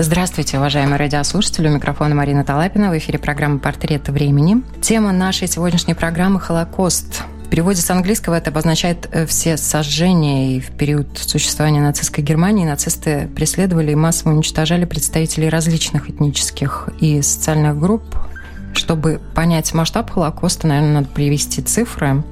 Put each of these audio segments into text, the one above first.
Здравствуйте, уважаемые радиослушатели. У микрофона Марина Талапина. В эфире программа «Портрет времени». Тема нашей сегодняшней программы – Холокост. В переводе с английского это обозначает э, все сожжения. И в период существования нацистской Германии нацисты преследовали и массово уничтожали представителей различных этнических и социальных групп. Чтобы понять масштаб Холокоста, наверное, надо привести цифры.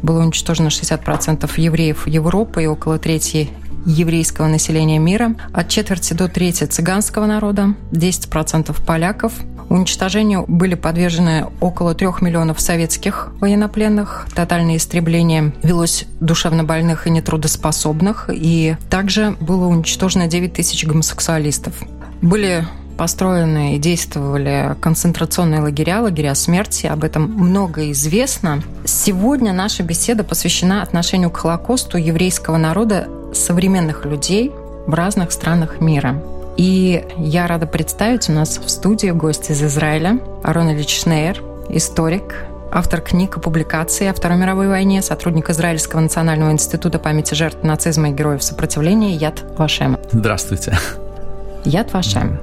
Было уничтожено 60% евреев Европы и около трети еврейского населения мира, от четверти до трети цыганского народа, 10% поляков. Уничтожению были подвержены около трех миллионов советских военнопленных. Тотальное истребление велось душевнобольных и нетрудоспособных. И также было уничтожено 9 тысяч гомосексуалистов. Были построены и действовали концентрационные лагеря, лагеря смерти. Об этом много известно. Сегодня наша беседа посвящена отношению к Холокосту еврейского народа современных людей в разных странах мира. И я рада представить у нас в студии гость из Израиля Арон Ильич Шнейер, историк, автор книг и публикаций о Второй мировой войне, сотрудник Израильского национального института памяти жертв нацизма и героев сопротивления Яд Вашем. Здравствуйте. Яд Вашем.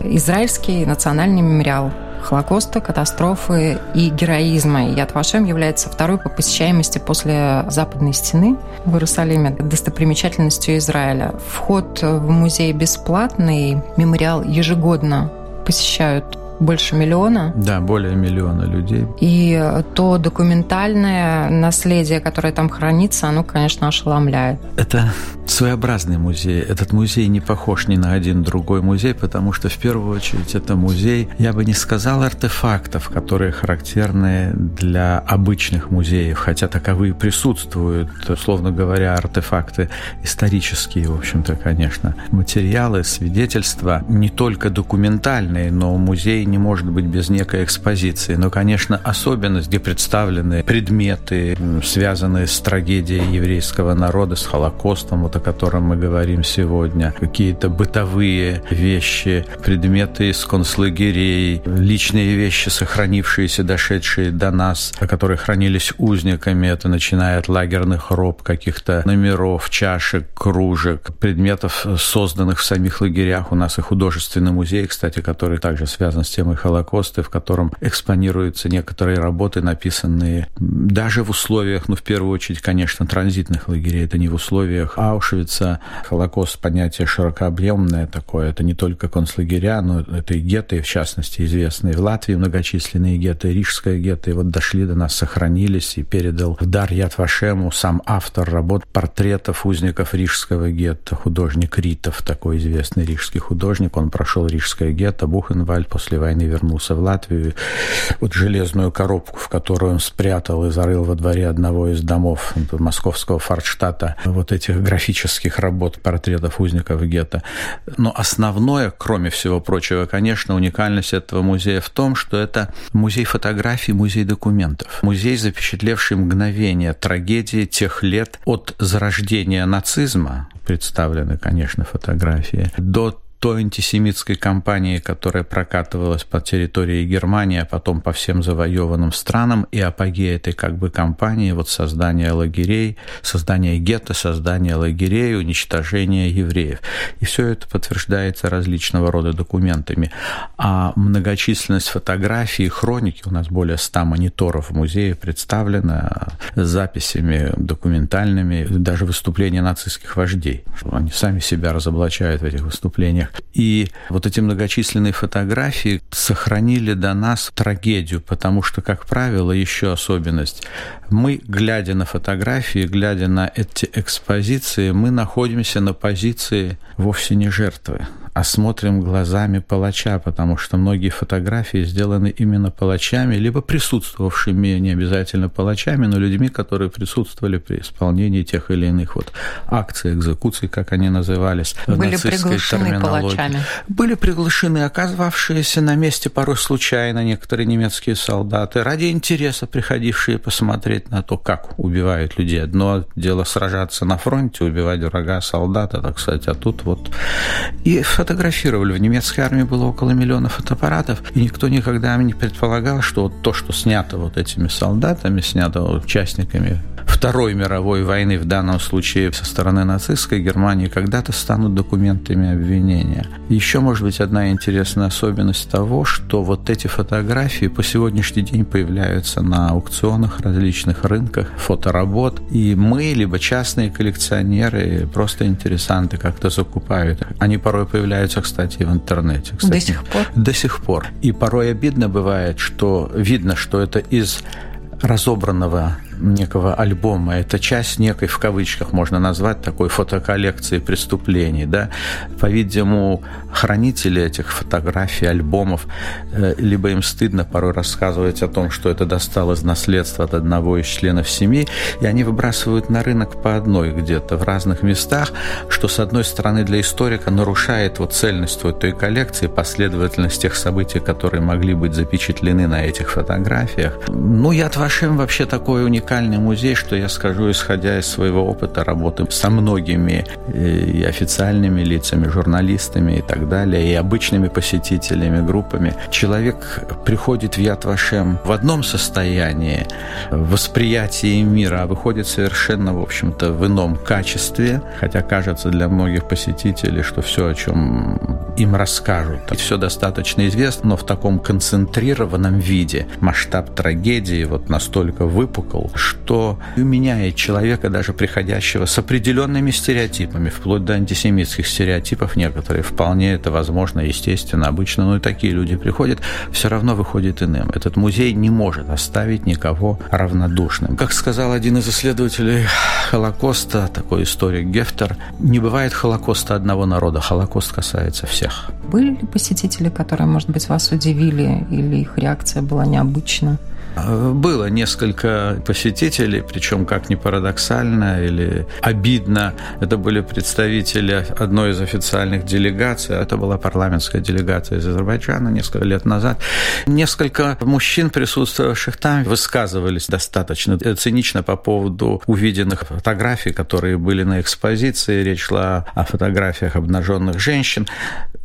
Израильский национальный мемориал Холокоста, катастрофы и героизма. И Яд Вашем является второй по посещаемости после Западной стены в Иерусалиме достопримечательностью Израиля. Вход в музей бесплатный, мемориал ежегодно посещают больше миллиона. Да, более миллиона людей. И то документальное наследие, которое там хранится, оно, конечно, ошеломляет. Это своеобразный музей. Этот музей не похож ни на один другой музей, потому что, в первую очередь, это музей, я бы не сказал артефактов, которые характерны для обычных музеев, хотя таковые присутствуют, условно говоря, артефакты исторические, в общем-то, конечно. Материалы, свидетельства не только документальные, но музей не может быть без некой экспозиции. Но, конечно, особенность, где представлены предметы, связанные с трагедией еврейского народа, с Холокостом, вот о котором мы говорим сегодня, какие-то бытовые вещи, предметы из концлагерей, личные вещи, сохранившиеся, дошедшие до нас, которые хранились узниками, это начиная от лагерных роб, каких-то номеров, чашек, кружек, предметов, созданных в самих лагерях. У нас и художественный музей, кстати, который также связан с темой Холокоста, в котором экспонируются некоторые работы, написанные даже в условиях, ну, в первую очередь, конечно, транзитных лагерей, это не в условиях Аушвица. Холокост – понятие широкообъемное такое, это не только концлагеря, но это и гетты, в частности, известные в Латвии многочисленные гетты, Рижское гетто, и вот дошли до нас, сохранились, и передал в дар Яд Вашему сам автор работ портретов узников Рижского гетто, художник Ритов, такой известный рижский художник, он прошел Рижское гетто, Бухенвальд после войны вернулся в Латвию. Вот железную коробку, в которую он спрятал и зарыл во дворе одного из домов московского форштата вот этих графических работ, портретов узников гетто. Но основное, кроме всего прочего, конечно, уникальность этого музея в том, что это музей фотографий, музей документов. Музей, запечатлевший мгновение трагедии тех лет от зарождения нацизма, представлены, конечно, фотографии, до той антисемитской кампании, которая прокатывалась по территории Германии, а потом по всем завоеванным странам, и апогея этой как бы кампании, вот создание лагерей, создание гетто, создание лагерей, уничтожение евреев. И все это подтверждается различного рода документами. А многочисленность фотографий, хроники, у нас более ста мониторов в музее представлено, с записями документальными, даже выступления нацистских вождей. Они сами себя разоблачают в этих выступлениях. И вот эти многочисленные фотографии сохранили до нас трагедию, потому что, как правило, еще особенность. Мы, глядя на фотографии, глядя на эти экспозиции, мы находимся на позиции вовсе не жертвы а смотрим глазами палача, потому что многие фотографии сделаны именно палачами, либо присутствовавшими, не обязательно палачами, но людьми, которые присутствовали при исполнении тех или иных вот акций, экзекуций, как они назывались. Были приглашены палачами. Были приглашены, оказавшиеся на месте порой случайно некоторые немецкие солдаты, ради интереса приходившие посмотреть на то, как убивают людей. Одно дело сражаться на фронте, убивать врага, солдата, так сказать, а тут вот... И фотографировали. В немецкой армии было около миллиона фотоаппаратов, и никто никогда не предполагал, что вот то, что снято вот этими солдатами, снято участниками Второй мировой войны, в данном случае со стороны нацистской Германии, когда-то станут документами обвинения. Еще, может быть, одна интересная особенность того, что вот эти фотографии по сегодняшний день появляются на аукционах, различных рынках, фоторабот, и мы, либо частные коллекционеры, просто интересанты как-то закупают. Они порой появляются, кстати, в интернете. Кстати, до сих пор? До сих пор. И порой обидно бывает, что видно, что это из разобранного некого альбома. Это часть некой, в кавычках можно назвать, такой фотоколлекции преступлений. Да? По-видимому, хранители этих фотографий, альбомов, э, либо им стыдно порой рассказывать о том, что это досталось наследство от одного из членов семьи, и они выбрасывают на рынок по одной где-то в разных местах, что, с одной стороны, для историка нарушает вот цельность вот той коллекции, последовательность тех событий, которые могли быть запечатлены на этих фотографиях. Ну, Яд Вашем вообще такой уникальный уникальный музей, что я скажу, исходя из своего опыта работы со многими э, и официальными лицами, журналистами и так далее, и обычными посетителями, группами. Человек приходит в Яд Вашем в одном состоянии восприятия мира, а выходит совершенно, в общем-то, в ином качестве, хотя кажется для многих посетителей, что все, о чем им расскажут, все достаточно известно, но в таком концентрированном виде масштаб трагедии вот настолько выпукл, что меняет человека, даже приходящего с определенными стереотипами, вплоть до антисемитских стереотипов некоторые. Вполне это возможно, естественно, обычно, но и такие люди приходят, все равно выходит иным. Этот музей не может оставить никого равнодушным. Как сказал один из исследователей Холокоста, такой историк Гефтер, не бывает Холокоста одного народа, Холокост касается всех. Были ли посетители, которые, может быть, вас удивили, или их реакция была необычна? Было несколько посетителей, причем, как ни парадоксально или обидно, это были представители одной из официальных делегаций, это была парламентская делегация из Азербайджана несколько лет назад. Несколько мужчин, присутствовавших там, высказывались достаточно цинично по поводу увиденных фотографий, которые были на экспозиции. Речь шла о фотографиях обнаженных женщин.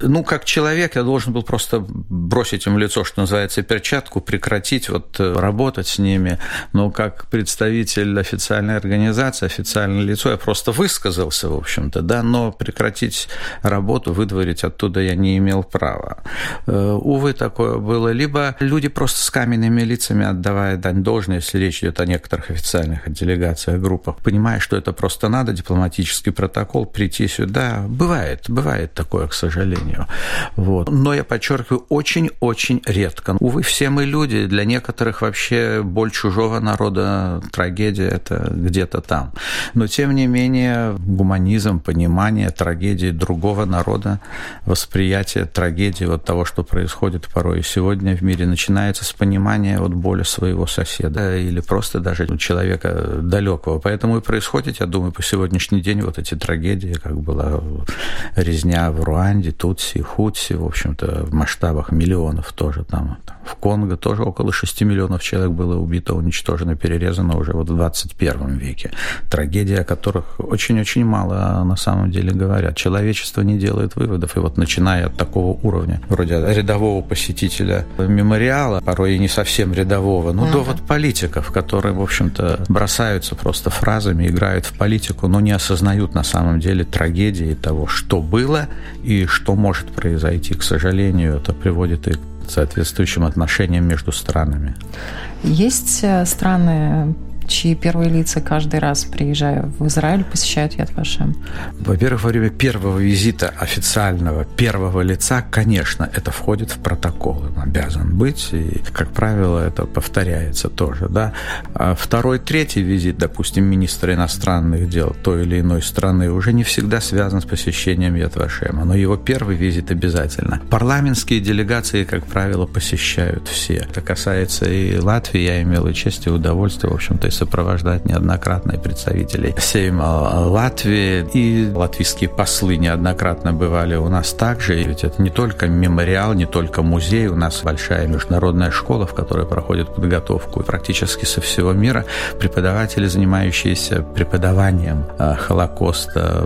Ну, как человек, я должен был просто бросить им лицо, что называется, перчатку, прекратить вот работать с ними, но как представитель официальной организации, официальное лицо, я просто высказался, в общем-то, да, но прекратить работу, выдворить оттуда я не имел права. Э, увы, такое было. Либо люди просто с каменными лицами, отдавая дань должной, если речь идет о некоторых официальных делегациях, группах, понимая, что это просто надо, дипломатический протокол, прийти сюда. Бывает, бывает такое, к сожалению. Вот. Но я подчеркиваю, очень-очень редко. Увы, все мы люди, для некоторых вообще боль чужого народа, трагедия – это где-то там. Но, тем не менее, гуманизм, понимание трагедии другого народа, восприятие трагедии вот того, что происходит порой сегодня в мире, начинается с понимания вот боли своего соседа или просто даже человека далекого. Поэтому и происходит, я думаю, по сегодняшний день вот эти трагедии, как была резня в Руанде, Тутси, Хутси, в общем-то, в масштабах миллионов тоже там. В Конго тоже около 6 миллионов миллионов человек было убито, уничтожено, перерезано уже вот в 21 веке. Трагедии, о которых очень-очень мало на самом деле говорят. Человечество не делает выводов. И вот начиная от такого уровня, вроде рядового посетителя мемориала, порой и не совсем рядового, ну, mm-hmm. до вот политиков, которые, в общем-то, бросаются просто фразами, играют в политику, но не осознают на самом деле трагедии того, что было и что может произойти. К сожалению, это приводит и к соответствующим отношениям между странами. Есть э, страны чьи первые лица каждый раз, приезжая в Израиль, посещают Яд Вашем? Во-первых, во время первого визита официального первого лица, конечно, это входит в протокол, он обязан быть, и, как правило, это повторяется тоже, да. А второй, третий визит, допустим, министра иностранных дел той или иной страны уже не всегда связан с посещением Яд Вашема, но его первый визит обязательно. Парламентские делегации, как правило, посещают все. Это касается и Латвии, я имел и честь и удовольствие, в общем-то, и сопровождать неоднократно представителей Сейма Латвии, и латвийские послы неоднократно бывали у нас также, ведь это не только мемориал, не только музей, у нас большая международная школа, в которой проходит подготовку практически со всего мира преподаватели, занимающиеся преподаванием а, Холокоста.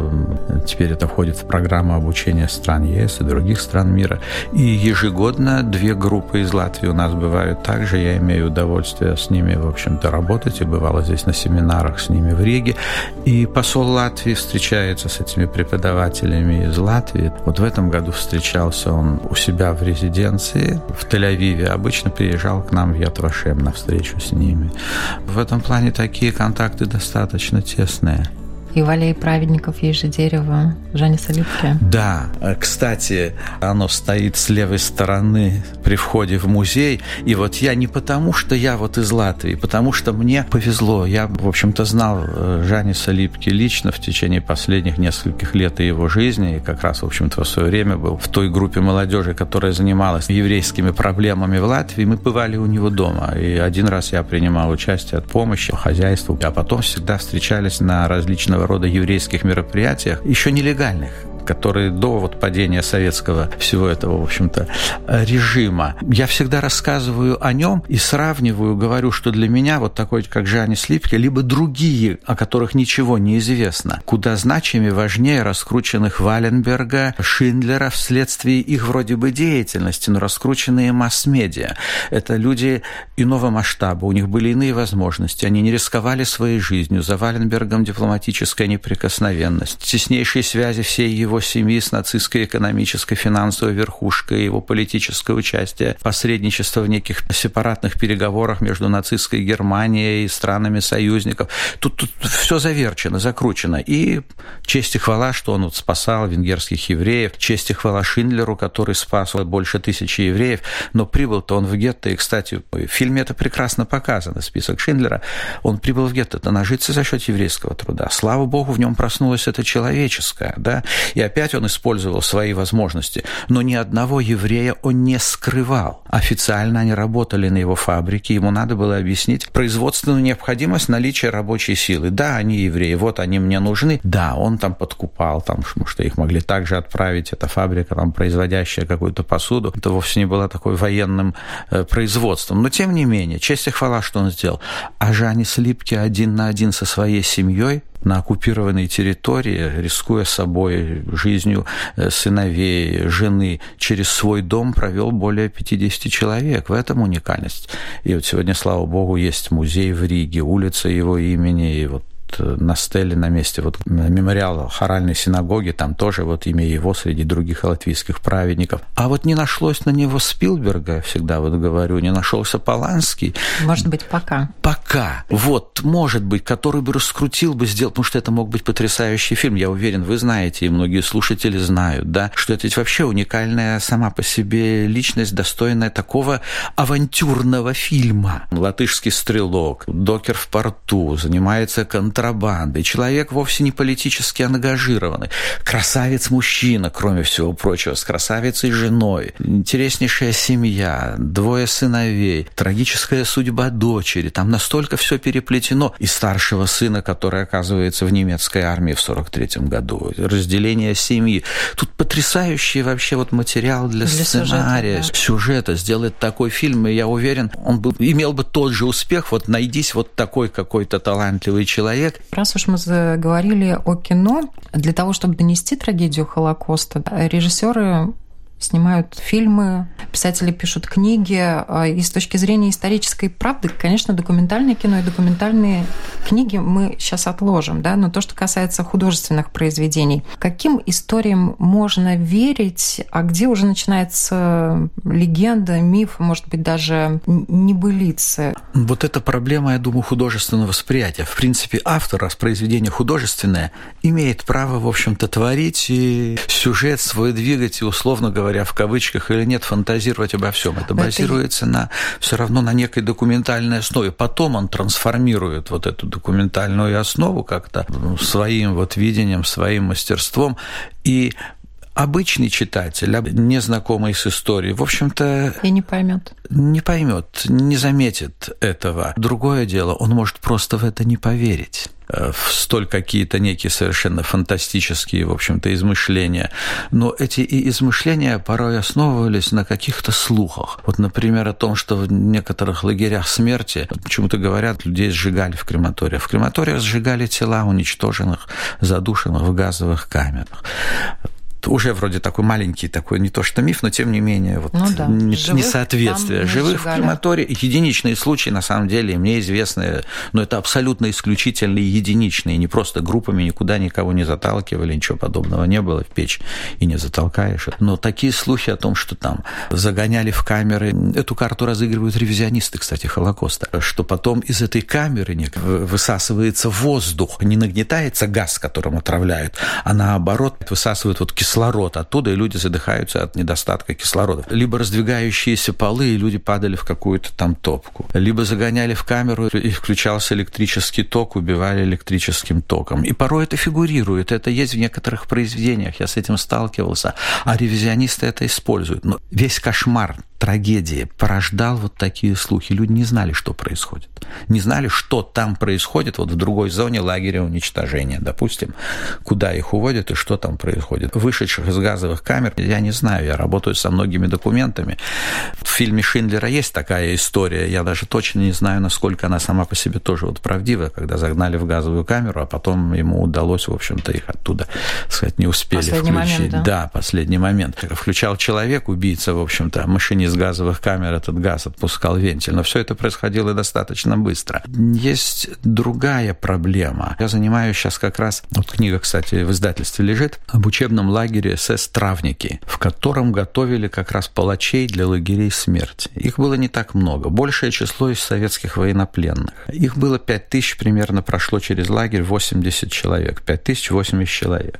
Теперь это входит в программу обучения стран ЕС и других стран мира. И ежегодно две группы из Латвии у нас бывают также. Я имею удовольствие с ними, в общем-то, работать и бывало здесь на семинарах с ними в Риге. И посол Латвии встречается с этими преподавателями из Латвии. Вот в этом году встречался он у себя в резиденции в Тель-Авиве. Обычно приезжал к нам в Ятвашем на встречу с ними. В этом плане такие контакты достаточно тесные. И в аллее праведников есть же дерево Жаниса Липки. Да, кстати, оно стоит с левой стороны при входе в музей. И вот я не потому, что я вот из Латвии, потому что мне повезло. Я, в общем-то, знал э, Жаниса Липки лично в течение последних нескольких лет его жизни. И как раз, в общем-то, в свое время был в той группе молодежи, которая занималась еврейскими проблемами в Латвии. Мы бывали у него дома. И один раз я принимал участие от помощи по хозяйству. А потом всегда встречались на различного рода еврейских мероприятиях, еще нелегальных которые до вот падения советского всего этого, в общем-то, режима. Я всегда рассказываю о нем и сравниваю, говорю, что для меня вот такой, как Жанни Слипке, либо другие, о которых ничего не известно, куда значимее, важнее раскрученных Валенберга, Шиндлера вследствие их вроде бы деятельности, но раскрученные масс-медиа. Это люди иного масштаба, у них были иные возможности, они не рисковали своей жизнью. За Валенбергом дипломатическая неприкосновенность, теснейшие связи всей его его семьи с нацистской экономической финансовой верхушкой, его политическое участие, посредничество в неких сепаратных переговорах между нацистской Германией и странами союзников. Тут, тут все заверчено, закручено. И честь и хвала, что он вот спасал венгерских евреев, честь и хвала Шиндлеру, который спас больше тысячи евреев, но прибыл-то он в гетто, и, кстати, в фильме это прекрасно показано, список Шиндлера, он прибыл в гетто, это нажиться за счет еврейского труда. Слава богу, в нем проснулось это человеческое, да, и опять он использовал свои возможности. Но ни одного еврея он не скрывал. Официально они работали на его фабрике, ему надо было объяснить производственную необходимость наличия рабочей силы. Да, они евреи, вот они мне нужны. Да, он там подкупал, там, что их могли также отправить, эта фабрика, там, производящая какую-то посуду. Это вовсе не было такой военным э, производством. Но, тем не менее, честь и хвала, что он сделал. А Жанис Липки один на один со своей семьей на оккупированной территории, рискуя собой, жизнью э, сыновей, жены, через свой дом провел более 50 человек. В этом уникальность. И вот сегодня, слава богу, есть музей в Риге, улица его имени, и вот на стеле на месте вот мемориала хоральной синагоги, там тоже вот имя его среди других латвийских праведников. А вот не нашлось на него Спилберга, всегда вот говорю, не нашелся Поланский. Может быть, пока. Пока. Вот, может быть, который бы раскрутил бы, сделал, потому что это мог быть потрясающий фильм. Я уверен, вы знаете, и многие слушатели знают, да, что это ведь вообще уникальная сама по себе личность, достойная такого авантюрного фильма. Латышский стрелок, докер в порту, занимается контролем контрабандой, человек вовсе не политически ангажированный, красавец-мужчина, кроме всего прочего, с красавицей женой, интереснейшая семья, двое сыновей, трагическая судьба дочери, там настолько все переплетено, и старшего сына, который оказывается в немецкой армии в 43 году, разделение семьи. Тут потрясающий вообще вот материал для, для сценария, сюжета, да. сюжета, сделать такой фильм, и я уверен, он бы, имел бы тот же успех, вот найдись вот такой какой-то талантливый человек, лет. Раз уж мы заговорили о кино, для того, чтобы донести трагедию Холокоста, режиссеры снимают фильмы, писатели пишут книги. А, и с точки зрения исторической правды, конечно, документальное кино и документальные книги мы сейчас отложим, да, но то, что касается художественных произведений, каким историям можно верить, а где уже начинается легенда, миф, может быть, даже небылицы? Вот эта проблема, я думаю, художественного восприятия. В принципе, автор, раз произведение художественное, имеет право, в общем-то, творить и сюжет свой двигать, и, условно говоря, в кавычках или нет, фантазировать обо всем. Это базируется на все равно на некой документальной основе. Потом он трансформирует вот эту документальную основу как-то своим вот видением, своим мастерством. И обычный читатель, незнакомый с историей, в общем-то... И не поймет. Не поймет, не заметит этого. Другое дело, он может просто в это не поверить э, в столь какие-то некие совершенно фантастические, в общем-то, измышления. Но эти и измышления порой основывались на каких-то слухах. Вот, например, о том, что в некоторых лагерях смерти, почему-то говорят, людей сжигали в крематориях. В крематориях сжигали тела уничтоженных, задушенных в газовых камерах уже вроде такой маленький, такой не то что миф, но тем не менее вот ну, да. несоответствие. Живых в крематории, единичные случаи, на самом деле, мне известны, но это абсолютно исключительные единичные, не просто группами никуда никого не заталкивали, ничего подобного не было в печь и не затолкаешь. Но такие слухи о том, что там загоняли в камеры, эту карту разыгрывают ревизионисты, кстати, Холокоста, что потом из этой камеры высасывается воздух, не нагнетается газ, которым отравляют, а наоборот высасывают вот кислород кислород оттуда, и люди задыхаются от недостатка кислорода. Либо раздвигающиеся полы, и люди падали в какую-то там топку. Либо загоняли в камеру, и включался электрический ток, убивали электрическим током. И порой это фигурирует, это есть в некоторых произведениях, я с этим сталкивался, а ревизионисты это используют. Но весь кошмар трагедии порождал вот такие слухи. Люди не знали, что происходит. Не знали, что там происходит вот в другой зоне лагеря уничтожения, допустим, куда их уводят и что там происходит. Вышедших из газовых камер я не знаю, я работаю со многими документами. В фильме Шиндлера есть такая история, я даже точно не знаю, насколько она сама по себе тоже вот правдива, когда загнали в газовую камеру, а потом ему удалось, в общем-то, их оттуда, сказать, не успели последний включить. Момент, да? да, последний момент. Включал человек, убийца, в общем-то, машинист из газовых камер этот газ отпускал вентиль. Но все это происходило достаточно быстро. Есть другая проблема. Я занимаюсь сейчас как раз, вот книга, кстати, в издательстве лежит, об учебном лагере СС «Травники», в котором готовили как раз палачей для лагерей смерти. Их было не так много. Большее число из советских военнопленных. Их было 5 тысяч примерно, прошло через лагерь 80 человек. 5 тысяч 80 человек.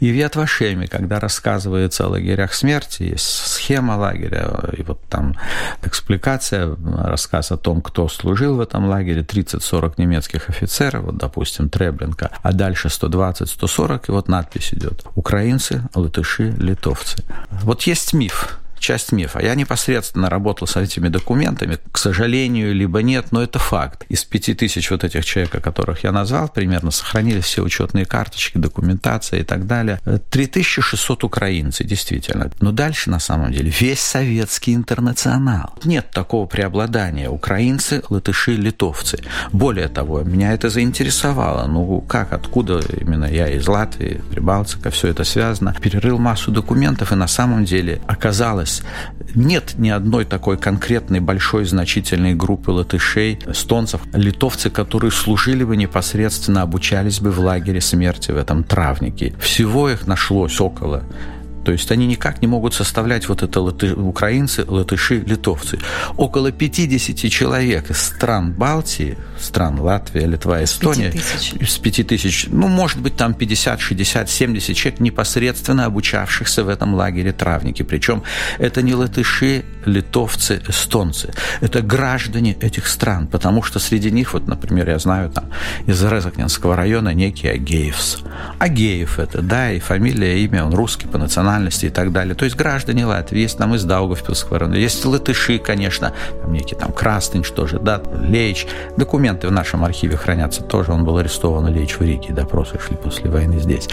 И в Ятвашеме, когда рассказывается о лагерях смерти, есть схема лагеря, вот там экспликация, рассказ о том, кто служил в этом лагере, 30-40 немецких офицеров, вот, допустим, Треблинка, а дальше 120-140, и вот надпись идет «Украинцы, латыши, литовцы». Вот есть миф, часть мифа. Я непосредственно работал с этими документами, к сожалению, либо нет, но это факт. Из пяти тысяч вот этих человек, которых я назвал, примерно сохранились все учетные карточки, документация и так далее. 3600 украинцы, действительно. Но дальше, на самом деле, весь советский интернационал. Нет такого преобладания. Украинцы, латыши, литовцы. Более того, меня это заинтересовало. Ну, как, откуда именно я из Латвии, Прибалтика, все это связано. Перерыл массу документов, и на самом деле оказалось, нас нет ни одной такой конкретной большой значительной группы латышей, эстонцев, литовцы, которые служили бы непосредственно, обучались бы в лагере смерти в этом травнике. Всего их нашлось около то есть они никак не могут составлять вот это латы... украинцы, латыши, литовцы. Около 50 человек из стран Балтии, стран Латвия, Литва, Эстония, с 5 тысяч, ну, может быть, там 50, 60, 70 человек, непосредственно обучавшихся в этом лагере травники. Причем это не латыши, литовцы, эстонцы. Это граждане этих стран, потому что среди них, вот, например, я знаю там из Резакненского района некий Агеевс. Агеев это, да, и фамилия, имя, он русский по национальности и так далее. То есть граждане Латвии, есть там из Даугавпилского района, есть латыши, конечно, там некий там Крастынь, что же, да, Лейч. Документ документы в нашем архиве хранятся тоже. Он был арестован или в Риге, допросы шли после войны здесь.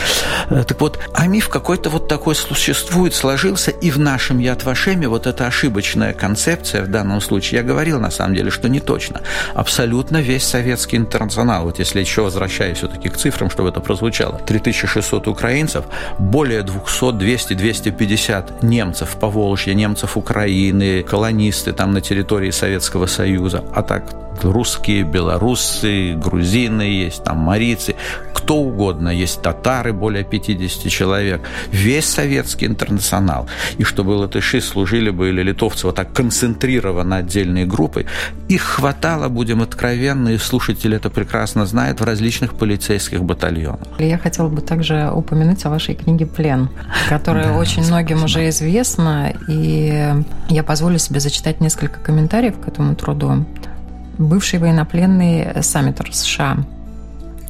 Э, так вот, а миф какой-то вот такой существует, сложился, и в нашем Яд Вашеме вот эта ошибочная концепция в данном случае, я говорил на самом деле, что не точно. Абсолютно весь советский интернационал, вот если еще возвращаюсь все-таки к цифрам, чтобы это прозвучало, 3600 украинцев, более 200, 200, 250 немцев по Волжье, немцев Украины, колонисты там на территории Советского Союза, а так русские, белорусы, грузины есть, там марийцы, кто угодно, есть татары, более 50 человек, весь советский интернационал. И чтобы латыши служили бы или литовцы вот так концентрированно отдельные группы, их хватало, будем откровенны, и слушатели это прекрасно знают, в различных полицейских батальонах. Я хотела бы также упомянуть о вашей книге «Плен», которая да, очень многим уже известна, и я позволю себе зачитать несколько комментариев к этому труду бывший военнопленный Саммитер США.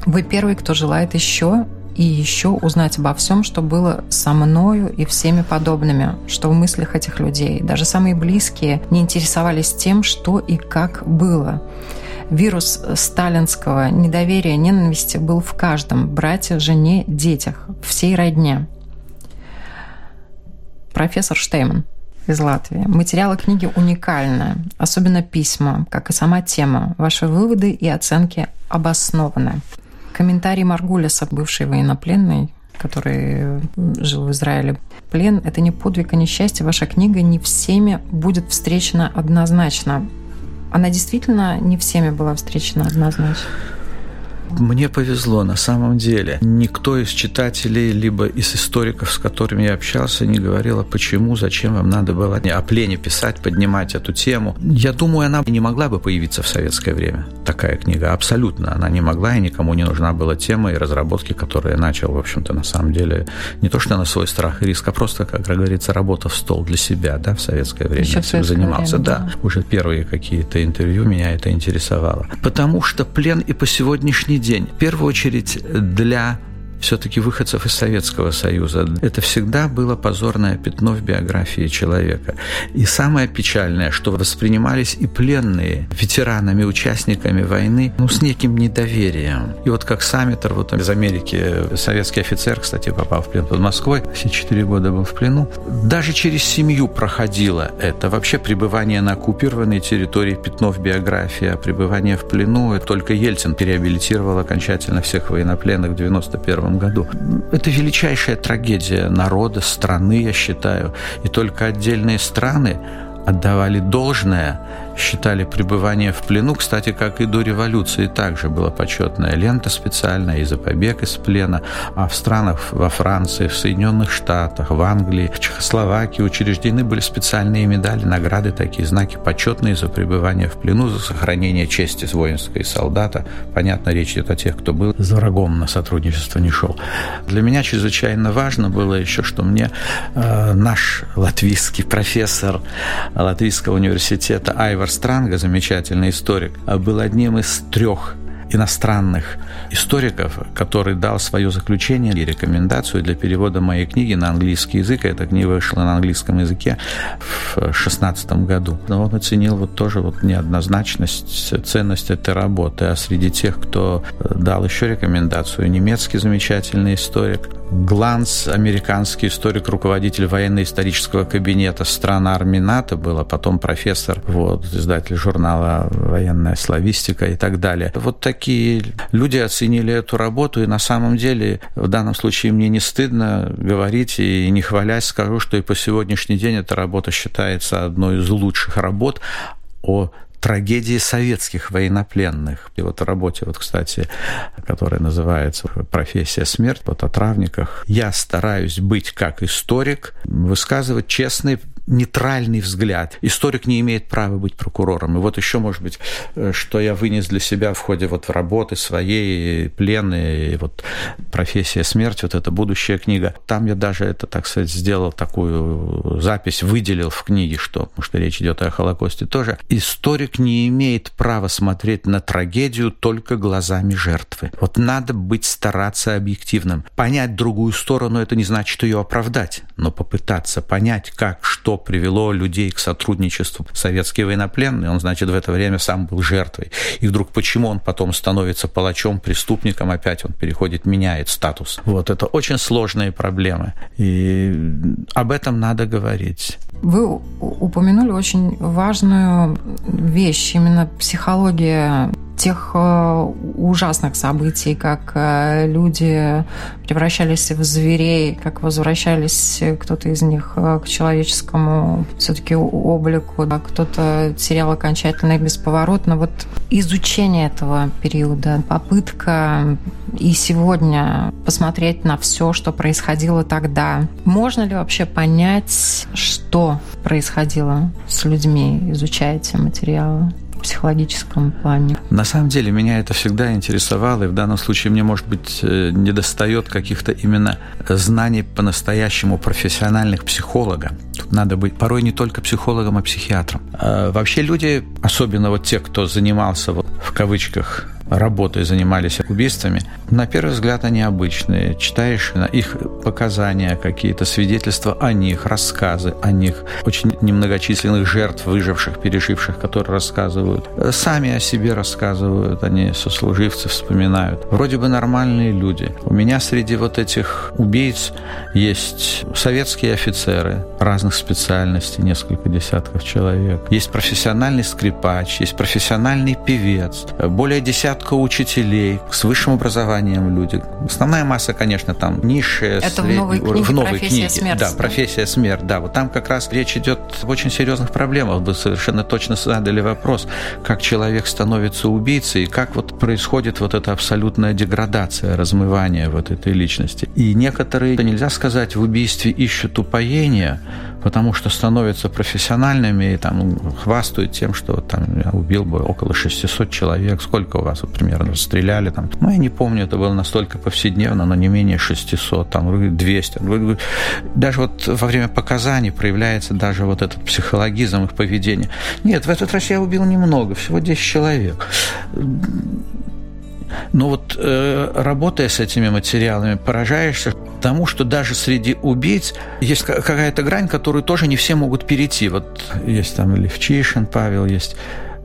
Вы первый, кто желает еще и еще узнать обо всем, что было со мною и всеми подобными, что в мыслях этих людей. Даже самые близкие не интересовались тем, что и как было. Вирус сталинского недоверия, ненависти был в каждом – брате, жене, детях, всей родне. Профессор Штейман – из Латвии. Материалы книги уникальны, особенно письма, как и сама тема. Ваши выводы и оценки обоснованы. Комментарий Маргулиса, бывший военнопленный, который жил в Израиле. Плен – это не подвиг, а несчастье. Ваша книга не всеми будет встречена однозначно. Она действительно не всеми была встречена однозначно. Мне повезло на самом деле. Никто из читателей, либо из историков, с которыми я общался, не говорил, а почему, зачем вам надо было о плене писать, поднимать эту тему. Я думаю, она не могла бы появиться в советское время, такая книга. Абсолютно она не могла, и никому не нужна была тема и разработки, которые начал, в общем-то, на самом деле, не то что на свой страх и риск, а просто, как говорится, работа в стол для себя, да, в советское время Еще этим занимался. Время, да. да, уже первые какие-то интервью меня это интересовало. Потому что плен и по сегодняшний день. В первую очередь для все-таки выходцев из Советского Союза. Это всегда было позорное пятно в биографии человека. И самое печальное, что воспринимались и пленные ветеранами, участниками войны, ну, с неким недоверием. И вот как Саммитер, вот из Америки, советский офицер, кстати, попал в плен под Москвой, все четыре года был в плену, даже через семью проходило это. Вообще пребывание на оккупированной территории пятно в биографии, а пребывание в плену, только Ельцин переабилитировал окончательно всех военнопленных в 91 году. Это величайшая трагедия народа, страны, я считаю. И только отдельные страны отдавали должное считали пребывание в плену, кстати, как и до революции, также была почетная лента специальная и за побег из плена, а в странах во Франции, в Соединенных Штатах, в Англии, в Чехословакии учреждены были специальные медали, награды, такие знаки почетные за пребывание в плену, за сохранение чести воинской солдата. Понятно, речь идет о тех, кто был за врагом на сотрудничество не шел. Для меня чрезвычайно важно было еще, что мне э, наш латвийский профессор Латвийского университета Айвар Странга, замечательный историк, был одним из трех иностранных историков, который дал свое заключение и рекомендацию для перевода моей книги на английский язык. Эта книга вышла на английском языке в 2016 году. Но он оценил вот тоже вот неоднозначность, ценность этой работы. А среди тех, кто дал еще рекомендацию, немецкий замечательный историк, Гланс, американский историк, руководитель военно-исторического кабинета стран армии НАТО был, а потом профессор, вот, издатель журнала «Военная славистика» и так далее. Вот такие люди оценили эту работу, и на самом деле в данном случае мне не стыдно говорить и не хвалясь скажу, что и по сегодняшний день эта работа считается одной из лучших работ о трагедии советских военнопленных. И вот в работе, вот, кстати, которая называется «Профессия смерть», вот о травниках, я стараюсь быть как историк, высказывать честные нейтральный взгляд. Историк не имеет права быть прокурором. И вот еще, может быть, э, что я вынес для себя в ходе вот работы своей, плены, и вот профессия смерть, вот эта будущая книга. Там я даже это, так сказать, сделал такую запись, выделил в книге, что, потому что речь идет о Холокосте тоже. Историк не имеет права смотреть на трагедию только глазами жертвы. Вот надо быть, стараться объективным. Понять другую сторону – это не значит ее оправдать, но попытаться понять, как, что, привело людей к сотрудничеству. Советский военнопленный, он, значит, в это время сам был жертвой. И вдруг почему он потом становится палачом, преступником, опять он переходит, меняет статус. Вот это очень сложные проблемы. И об этом надо говорить. Вы упомянули очень важную вещь, именно психология тех э, ужасных событий, как э, люди превращались в зверей, как возвращались кто-то из них э, к человеческому все-таки облику, да, кто-то терял окончательно и бесповоротно. Вот изучение этого периода, попытка и сегодня посмотреть на все, что происходило тогда. Можно ли вообще понять, что происходило с людьми, изучая эти материалы? психологическом плане? На самом деле меня это всегда интересовало, и в данном случае мне, может быть, э, не достает каких-то именно знаний по-настоящему профессиональных психолога. Тут надо быть порой не только психологом, а психиатром. А вообще люди, особенно вот те, кто занимался вот, в кавычках работой занимались убийствами, на первый взгляд они обычные. Читаешь их показания, какие-то свидетельства о них, рассказы о них, очень немногочисленных жертв, выживших, переживших, которые рассказывают. Сами о себе рассказывают, они сослуживцы вспоминают. Вроде бы нормальные люди. У меня среди вот этих убийц есть советские офицеры разных специальностей, несколько десятков человек. Есть профессиональный скрипач, есть профессиональный певец, более десятка десятка учителей с высшим образованием люди. Основная масса, конечно, там низшая. Это средняя, в новой книге, в новой профессия книге. смерть. Да, профессия смерть, да. Вот там как раз речь идет об очень серьезных проблемах. Вы совершенно точно задали вопрос, как человек становится убийцей и как вот происходит вот эта абсолютная деградация, размывание вот этой личности. И некоторые, нельзя сказать, в убийстве ищут упоения, потому что становятся профессиональными и там хвастают тем, что там я убил бы около 600 человек. Сколько у вас вот, примерно расстреляли там? Ну, я не помню, это было настолько повседневно, но не менее 600, там 200. Даже вот во время показаний проявляется даже вот этот психологизм их поведения. Нет, в этот раз я убил немного, всего 10 человек. Но вот э, работая с этими материалами, поражаешься тому, что даже среди убийц есть какая-то грань, которую тоже не все могут перейти. Вот есть там Левчишин Павел, есть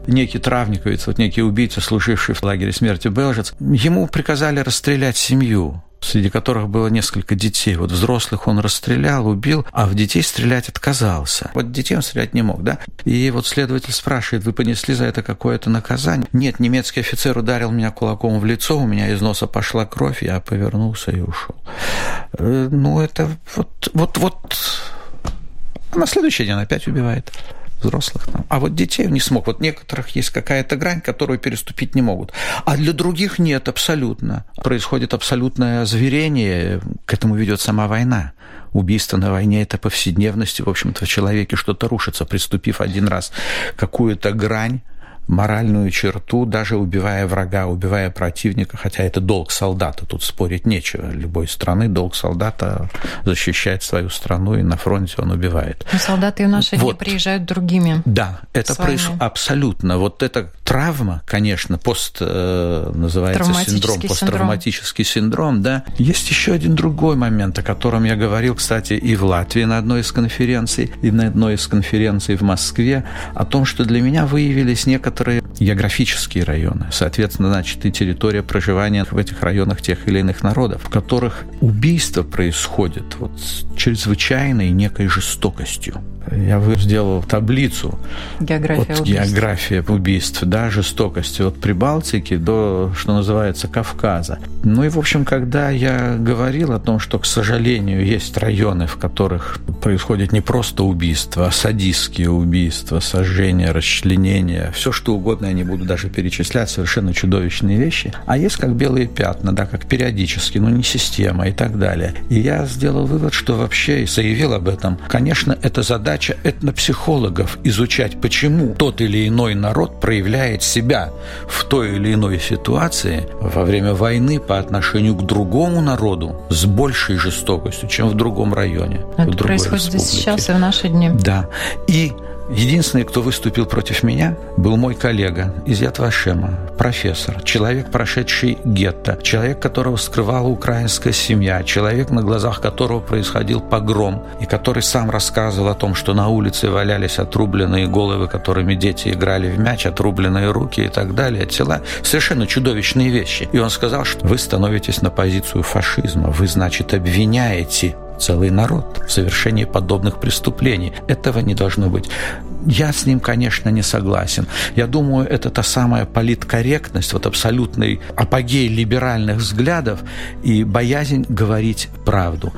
некий травниковец, вот некий убийца, служивший в лагере смерти Белжец, ему приказали расстрелять семью среди которых было несколько детей. Вот взрослых он расстрелял, убил, а в детей стрелять отказался. Вот детей он стрелять не мог, да? И вот следователь спрашивает, вы понесли за это какое-то наказание? Нет, немецкий офицер ударил меня кулаком в лицо, у меня из носа пошла кровь, я повернулся и ушел. Э, ну, это вот, вот, вот... А на следующий день опять убивает взрослых. Там. А вот детей не смог. Вот некоторых есть какая-то грань, которую переступить не могут. А для других нет абсолютно. Происходит абсолютное озверение, к этому ведет сама война. Убийство на войне – это повседневность, в общем-то, в человеке что-то рушится. Приступив один раз какую-то грань, моральную черту, даже убивая врага, убивая противника, хотя это долг солдата, тут спорить нечего. Любой страны долг солдата защищать свою страну, и на фронте он убивает. Но солдаты и в наши вот. дни приезжают другими. Да, это происходит абсолютно. Вот эта травма, конечно, пост э, называется синдром, посттравматический синдром, да. Есть еще один другой момент, о котором я говорил, кстати, и в Латвии на одной из конференций, и на одной из конференций в Москве, о том, что для меня выявились некоторые некоторые географические районы, соответственно, значит, и территория проживания в этих районах тех или иных народов, в которых убийство происходит вот с чрезвычайной некой жестокостью. Я сделал таблицу. География вот, убийств. География убийств, да, жестокости от Прибалтики до, что называется, Кавказа. Ну и, в общем, когда я говорил о том, что, к сожалению, есть районы, в которых происходит не просто убийство, а садистские убийства, сожжение, расчленение, все что угодно, я не буду даже перечислять, совершенно чудовищные вещи. А есть как белые пятна, да, как периодически, но не система и так далее. И я сделал вывод, что вообще, и заявил об этом, конечно, это задача задача этнопсихологов изучать, почему тот или иной народ проявляет себя в той или иной ситуации во время войны по отношению к другому народу с большей жестокостью, чем в другом районе. Это в происходит республике. здесь сейчас и в наши дни. Да. И Единственный, кто выступил против меня, был мой коллега из Ятвашема, профессор, человек, прошедший гетто, человек, которого скрывала украинская семья, человек, на глазах которого происходил погром, и который сам рассказывал о том, что на улице валялись отрубленные головы, которыми дети играли в мяч, отрубленные руки и так далее, тела. Совершенно чудовищные вещи. И он сказал, что вы становитесь на позицию фашизма, вы, значит, обвиняете целый народ в совершении подобных преступлений. Этого не должно быть. Я с ним, конечно, не согласен. Я думаю, это та самая политкорректность, вот абсолютный апогей либеральных взглядов и боязнь говорить правду.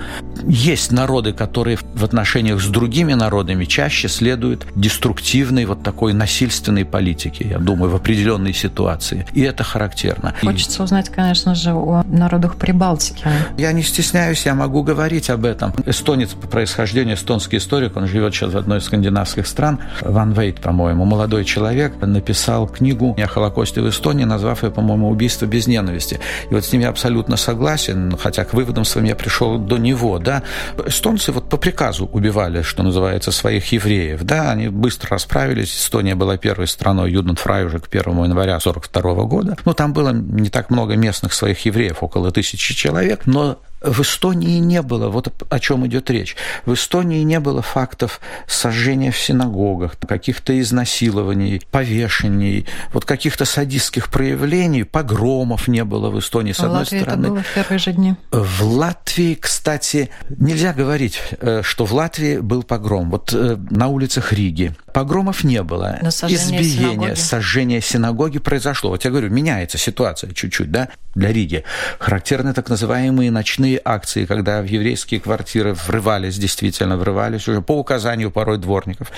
Есть народы, которые в отношениях с другими народами чаще следуют деструктивной, вот такой насильственной политике, я думаю, в определенной ситуации. И это характерно. Хочется узнать, конечно же, о народах Прибалтики. Я не стесняюсь, я могу говорить об этом. Эстонец по происхождению, эстонский историк, он живет сейчас в одной из скандинавских стран. Ван Вейт, по-моему, молодой человек, написал книгу о Холокосте в Эстонии, назвав ее, по-моему, «Убийство без ненависти». И вот с ним я абсолютно согласен, хотя к выводам своим я пришел до него. Да? Эстонцы вот по приказу убивали, что называется, своих евреев. Да, они быстро расправились. Эстония была первой страной Юденфрай уже к 1 января 1942 года. Но там было не так много местных своих евреев, около тысячи человек, но в Эстонии не было, вот о чем идет речь, в Эстонии не было фактов сожжения в синагогах, каких-то изнасилований, повешений, вот каких-то садистских проявлений, погромов не было в Эстонии, с в одной Латвии стороны. это было в первые же дни. В Латвии, кстати, нельзя говорить, э, что в Латвии был погром. Вот э, на улицах Риги погромов не было. Но сожжение Избиение, синагоги. сожжение синагоги произошло. Вот я говорю, меняется ситуация чуть-чуть, да, для Риги. Характерны так называемые ночные акции, когда в еврейские квартиры врывались, действительно врывались уже по указанию порой дворников.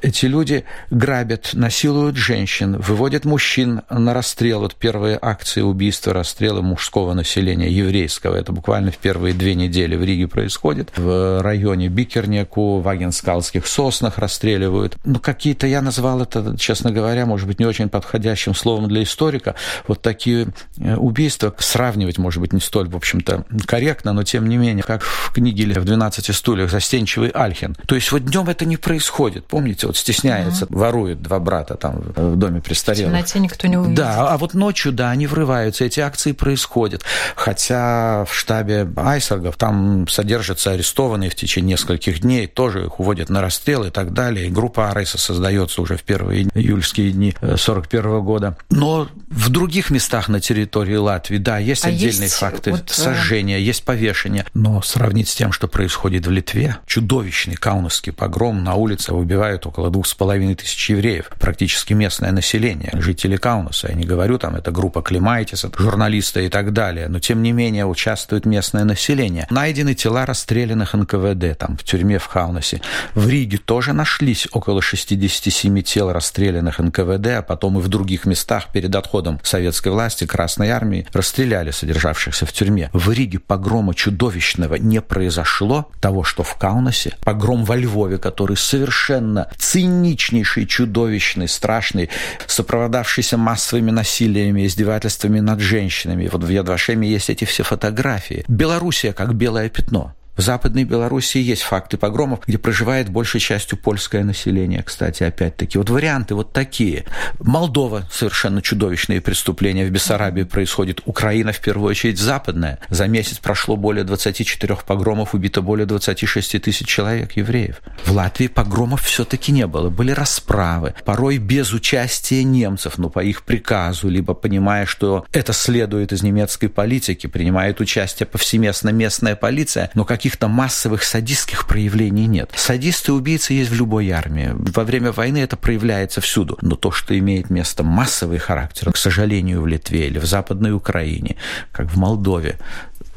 Эти люди грабят, насилуют женщин, выводят мужчин на расстрел. Вот первые акции убийства, расстрела мужского населения, еврейского. Это буквально в первые две недели в Риге происходит. В районе Бикернеку, в Агенскалских соснах расстреливают. Ну, какие-то, я назвал это, честно говоря, может быть, не очень подходящим словом для историка. Вот такие э, убийства сравнивать, может быть, не столь, в общем-то, корректно, но тем не менее, как в книге или в «12 стульях» застенчивый Альхин. То есть вот днем это не происходит. Помните, вот стесняется, воруют два брата там в доме В престарелых. темноте никто не увидит. Да, а вот ночью, да, они врываются, эти акции происходят. Хотя в штабе айсергов там содержатся арестованные в течение нескольких дней, тоже их уводят на расстрел и так далее. И группа Арейса создается уже в первые июльские дни 41 года. Но в других местах на территории Латвии, да, есть А отдельные есть факты вот, э, сожжения, есть повешения. Но сравнить с тем, что происходит в Литве, чудовищный каунасский погром на улице убивают около двух с половиной тысяч евреев, практически местное население, жители Каунаса. Я не говорю, там, это группа Климайтис, это журналисты и так далее, но тем не менее участвует местное население. Найдены тела расстрелянных НКВД, там, в тюрьме в Каунасе. В Риге тоже нашлись около 67 тел расстрелянных НКВД, а потом и в других местах перед отходом советской власти, Красной Армии, расстреляли содержавшихся в тюрьме. В Риге погрома чудовищного не произошло, того, что в Каунасе, погром во Львове, который совершенно циничнейший, чудовищный, страшный, сопровождавшийся массовыми насилиями, издевательствами над женщинами. Вот в Ядвашеме есть эти все фотографии. Белоруссия как белое пятно. В Западной Белоруссии есть факты погромов, где проживает большей частью польское население, кстати, опять-таки. Вот варианты вот такие. Молдова – совершенно чудовищные преступления. В Бессарабии происходит. Украина, в первую очередь, западная. За месяц прошло более 24 погромов, убито более 26 тысяч человек, евреев. В Латвии погромов все-таки не было. Были расправы, порой без участия немцев, но по их приказу, либо понимая, что это следует из немецкой политики, принимает участие повсеместно местная полиция, но каких-то массовых садистских проявлений нет. Садисты и убийцы есть в любой армии. Во время войны это проявляется всюду. Но то, что имеет место массовый характер, к сожалению, в Литве или в Западной Украине, как в Молдове,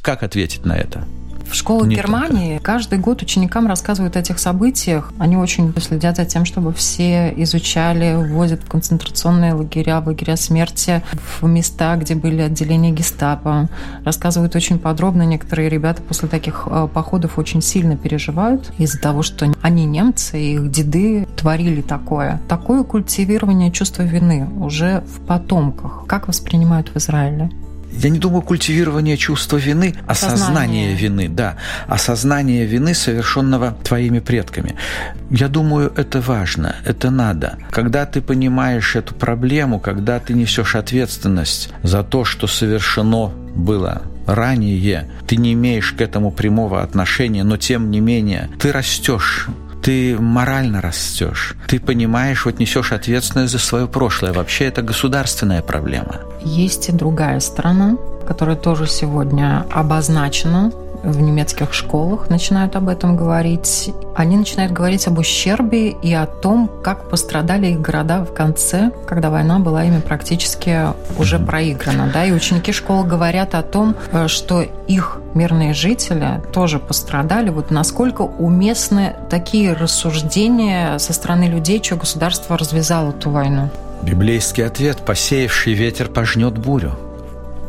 как ответить на это? В школах Не Германии каждый год ученикам рассказывают о этих событиях. Они очень следят за тем, чтобы все изучали, вводят в концентрационные лагеря, в лагеря смерти, в места, где были отделения гестапо. Рассказывают очень подробно. Некоторые ребята после таких э, походов очень сильно переживают из-за того, что они немцы, и их деды творили такое. Такое культивирование чувства вины уже в потомках. Как воспринимают в Израиле? Я не думаю, культивирование чувства вины, осознание Сознание. вины, да, осознание вины, совершенного твоими предками. Я думаю, это важно, это надо. Когда ты понимаешь эту проблему, когда ты несешь ответственность за то, что совершено было ранее, ты не имеешь к этому прямого отношения, но тем не менее ты растешь ты морально растешь, ты понимаешь, вот несешь ответственность за свое прошлое. Вообще это государственная проблема. Есть и другая сторона, которая тоже сегодня обозначена в немецких школах начинают об этом говорить. Они начинают говорить об ущербе и о том, как пострадали их города в конце, когда война была ими практически уже проиграна. Да? И ученики школы говорят о том, э, что их мирные жители тоже пострадали. Вот насколько уместны такие рассуждения со стороны людей, что государство развязало эту войну? Библейский ответ «посеявший ветер пожнет бурю»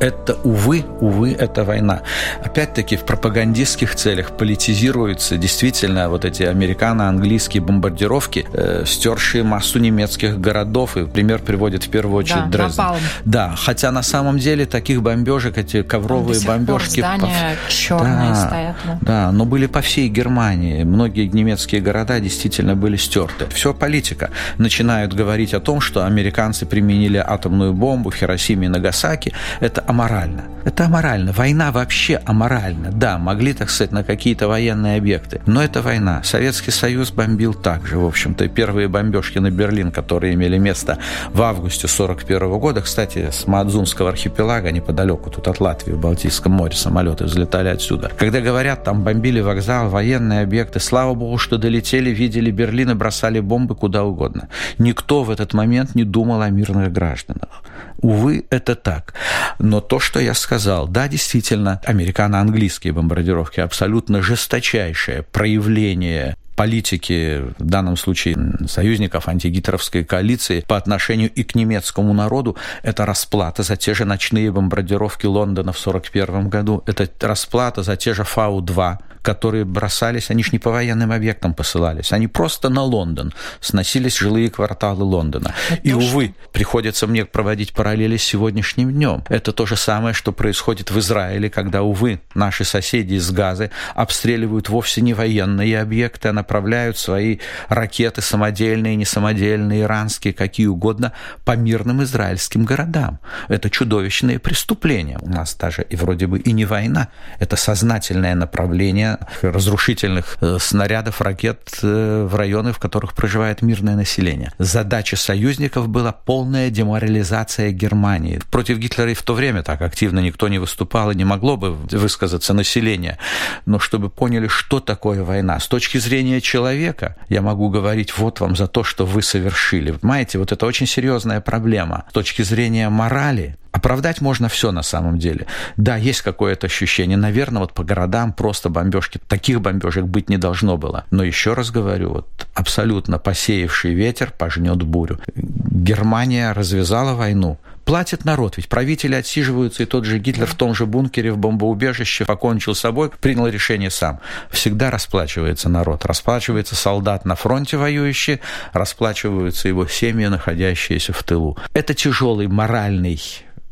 это, увы, увы, это война. Опять-таки, в пропагандистских целях политизируются действительно вот эти американо-английские бомбардировки, э, стершие массу немецких городов, и пример приводит в первую очередь да, Дрезден. Напалм. Да, хотя на самом деле таких бомбежек, эти ковровые бомбежки... здания по... черные да, стоят. Да. да, но были по всей Германии. Многие немецкие города действительно были стерты. Все политика. Начинают говорить о том, что американцы применили атомную бомбу в Хиросиме и Нагасаки. Это аморально. Это аморально. Война вообще аморальна. Да, могли, так сказать, на какие-то военные объекты. Но это война. Советский Союз бомбил также. В общем-то, первые бомбежки на Берлин, которые имели место в августе 1941 года, кстати, с Маадзунского архипелага, неподалеку тут от Латвии, в Балтийском море, самолеты взлетали отсюда. Когда говорят, там бомбили вокзал, военные объекты, слава богу, что долетели, видели Берлин и бросали бомбы куда угодно. Никто в этот момент не думал о мирных гражданах. Увы, это так. Но то, что я сказал, да, действительно, американо-английские бомбардировки абсолютно жесточайшее проявление политики, в данном случае союзников антигитлеровской коалиции по отношению и к немецкому народу, это расплата за те же ночные бомбардировки Лондона в 1941 году, это расплата за те же Фау-2, которые бросались, они же не по военным объектам посылались, они просто на Лондон, сносились жилые кварталы Лондона. Это и, увы, приходится мне проводить параллели с сегодняшним днем. Это то же самое, что происходит в Израиле, когда, увы, наши соседи из Газы обстреливают вовсе не военные объекты, а направляют свои ракеты самодельные, несамодельные, иранские, какие угодно, по мирным израильским городам. Это чудовищные преступления. У нас даже и вроде бы и не война, это сознательное направление разрушительных э, снарядов, ракет э, в районы, в которых проживает мирное население. Задача союзников была полная деморализация Германии. Против Гитлера и в то время так активно никто не выступал и не могло бы высказаться население. Но чтобы поняли, что такое война. С точки зрения человека, я могу говорить вот вам за то, что вы совершили. Понимаете, вот это очень серьезная проблема. С точки зрения морали, Оправдать можно все на самом деле. Да, есть какое-то ощущение. Наверное, вот по городам просто бомбежки. Таких бомбежек быть не должно было. Но еще раз говорю, вот абсолютно посеявший ветер пожнет бурю. Германия развязала войну. Платит народ, ведь правители отсиживаются, и тот же Гитлер в том же бункере, в бомбоубежище покончил с собой, принял решение сам. Всегда расплачивается народ, расплачивается солдат на фронте воюющий, расплачиваются его семьи, находящиеся в тылу. Это тяжелый моральный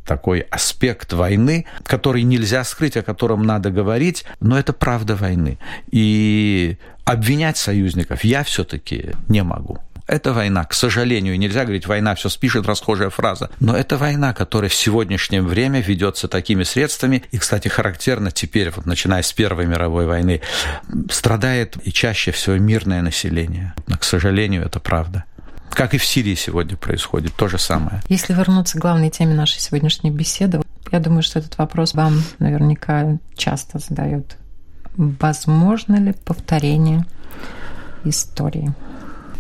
такой аспект войны, который нельзя скрыть, о котором надо говорить, но это правда войны. И обвинять союзников я все-таки не могу. Это война, к сожалению, нельзя говорить, война все спишет, расхожая фраза, но это война, которая в сегодняшнее время ведется такими средствами, и, кстати, характерно теперь, вот начиная с Первой мировой войны, страдает и чаще всего мирное население. Но, к сожалению, это правда. Как и в Сирии сегодня происходит, то же самое. Если вернуться к главной теме нашей сегодняшней беседы, я думаю, что этот вопрос вам наверняка часто задают. Возможно ли повторение истории?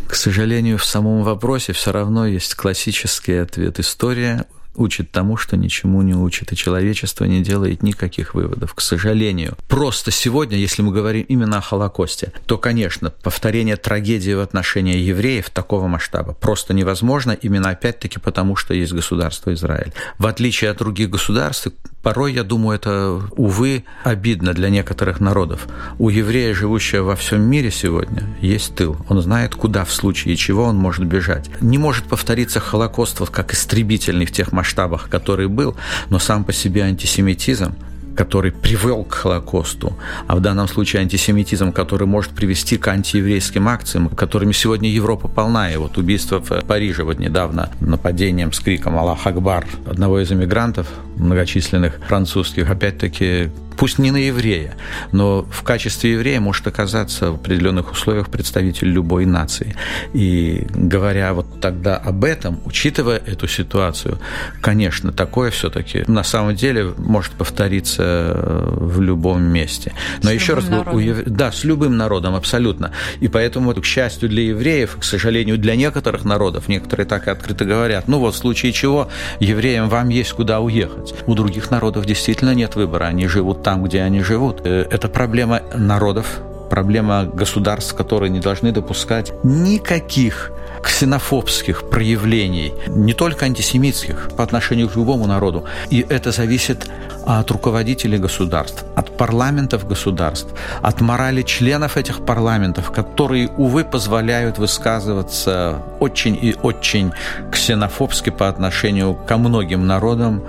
К сожалению, в самом вопросе все равно есть классический ответ. История учит тому, что ничему не учит, и человечество не делает никаких выводов, к сожалению. Просто сегодня, если мы говорим именно о Холокосте, то, конечно, повторение трагедии в отношении евреев такого масштаба просто невозможно, именно опять-таки потому, что есть государство Израиль. В отличие от других государств, порой, я думаю, это, увы, обидно для некоторых народов. У еврея, живущего во всем мире сегодня, есть тыл. Он знает, куда в случае чего он может бежать. Не может повториться Холокост вот как истребительный в тех масштабах, масштабах, который был, но сам по себе антисемитизм который привел к Холокосту, а в данном случае антисемитизм, который может привести к антиеврейским акциям, которыми сегодня Европа полна. И вот убийство в Париже вот недавно нападением с криком «Аллах Акбар» одного из эмигрантов многочисленных французских, опять-таки пусть не на еврея, но в качестве еврея может оказаться в определенных условиях представитель любой нации. И говоря вот тогда об этом, учитывая эту ситуацию, конечно, такое все-таки на самом деле может повториться э, в любом месте. Но с еще раз, у, ев... да, с любым народом, абсолютно. И поэтому, к счастью для евреев, к сожалению, для некоторых народов, некоторые так и открыто говорят, ну вот в случае чего евреям вам есть куда уехать. У других народов действительно нет выбора, они живут там, где они живут. Э, это проблема народов, проблема государств, которые не должны допускать никаких ксенофобских проявлений, не только антисемитских, по отношению к любому народу. И это зависит от руководителей государств, от парламентов государств, от морали членов этих парламентов, которые, увы, позволяют высказываться очень и очень ксенофобски по отношению ко многим народам,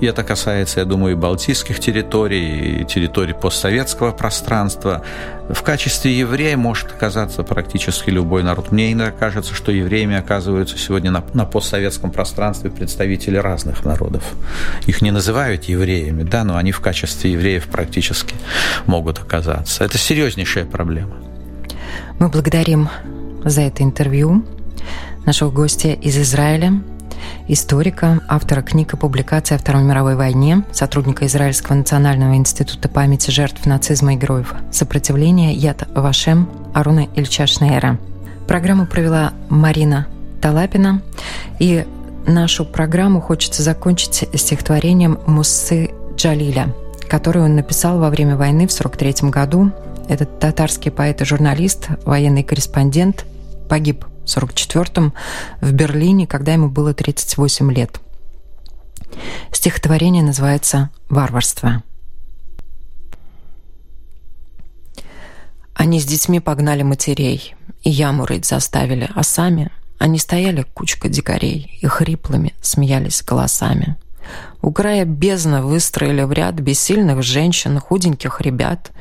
и это касается, я думаю, и балтийских территорий, и территорий постсоветского пространства. В качестве еврея может оказаться практически любой народ. Мне иногда кажется, что евреями оказываются сегодня на, на постсоветском пространстве представители разных народов. Их не называют евреями, да, но они в качестве евреев практически могут оказаться. Это серьезнейшая проблема. Мы благодарим за это интервью нашего гостя из Израиля, историка, автора книг и публикаций о Второй мировой войне, сотрудника Израильского национального института памяти жертв нацизма и героев сопротивления Яд Вашем Аруна Ильча Шнейра. Программу провела Марина Талапина, и нашу программу хочется закончить стихотворением Муссы Джалиля, которое он написал во время войны в 1943 году. Этот татарский поэт и журналист, военный корреспондент, погиб 1944 в Берлине, когда ему было 38 лет. Стихотворение называется «Варварство». Они с детьми погнали матерей, и яму рыть заставили, а сами они стояли кучка дикарей и хриплыми смеялись голосами. У края бездна выстроили в ряд бессильных женщин, худеньких ребят.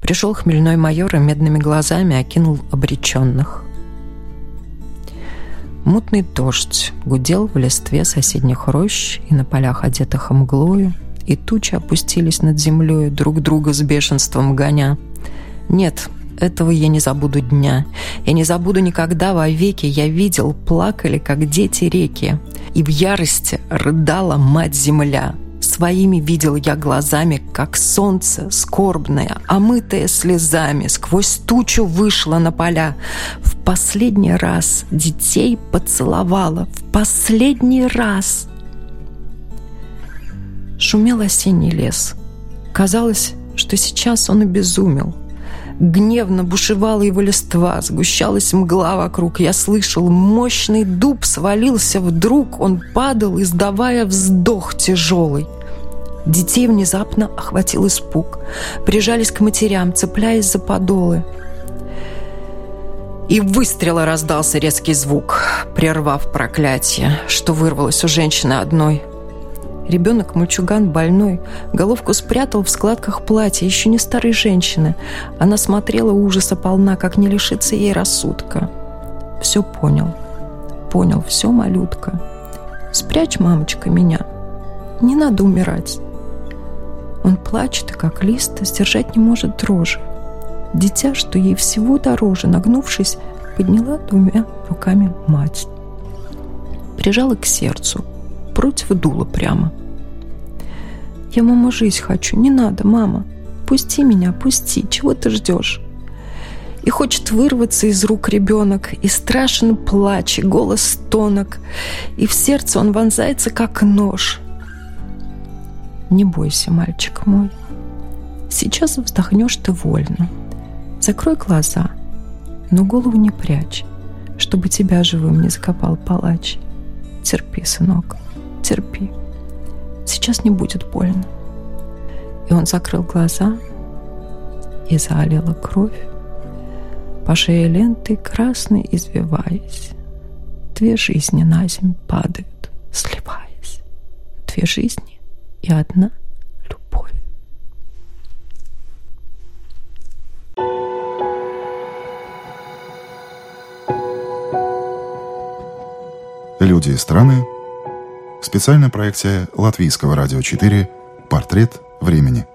Пришел хмельной майор и медными глазами окинул обреченных. Мутный дождь гудел в листве соседних рощ и на полях, одетых мглою, и тучи опустились над землей, друг друга с бешенством гоня. Нет, этого я не забуду дня. Я не забуду никогда вовеки. Я видел, плакали, как дети реки. И в ярости рыдала мать-земля. Своими видел я глазами, как солнце скорбное, омытое слезами, сквозь тучу вышло на поля. В последний раз детей поцеловала, в последний раз. Шумел осенний лес. Казалось, что сейчас он обезумел – Гневно бушевала его листва, сгущалась мгла вокруг. Я слышал, мощный дуб свалился вдруг, он падал, издавая вздох тяжелый. Детей внезапно охватил испуг. Прижались к матерям, цепляясь за подолы. И выстрела раздался резкий звук, прервав проклятие, что вырвалось у женщины одной – Ребенок-мальчуган больной, головку спрятал в складках платья, еще не старой женщины. Она смотрела ужаса полна, как не лишиться ей рассудка. Все понял. Понял, все, малютка. Спрячь, мамочка, меня. Не надо умирать. Он плачет, и как лист, сдержать не может дрожи. Дитя, что ей всего дороже, нагнувшись, подняла двумя руками мать. Прижала к сердцу – против дула прямо. «Я, мама, жизнь хочу. Не надо, мама. Пусти меня, пусти. Чего ты ждешь?» И хочет вырваться из рук ребенок, и страшен плач, и голос тонок, и в сердце он вонзается, как нож. Не бойся, мальчик мой. Сейчас вздохнешь ты вольно. Закрой глаза, но голову не прячь, чтобы тебя живым не закопал палач. Терпи, сынок терпи. Сейчас не будет больно. И он закрыл глаза, и залила кровь, по шее лентой красной извиваясь. Две жизни на земь падают, сливаясь. две жизни и одна. Люди и страны. Специальная проекция Латвийского радио 4 «Портрет времени».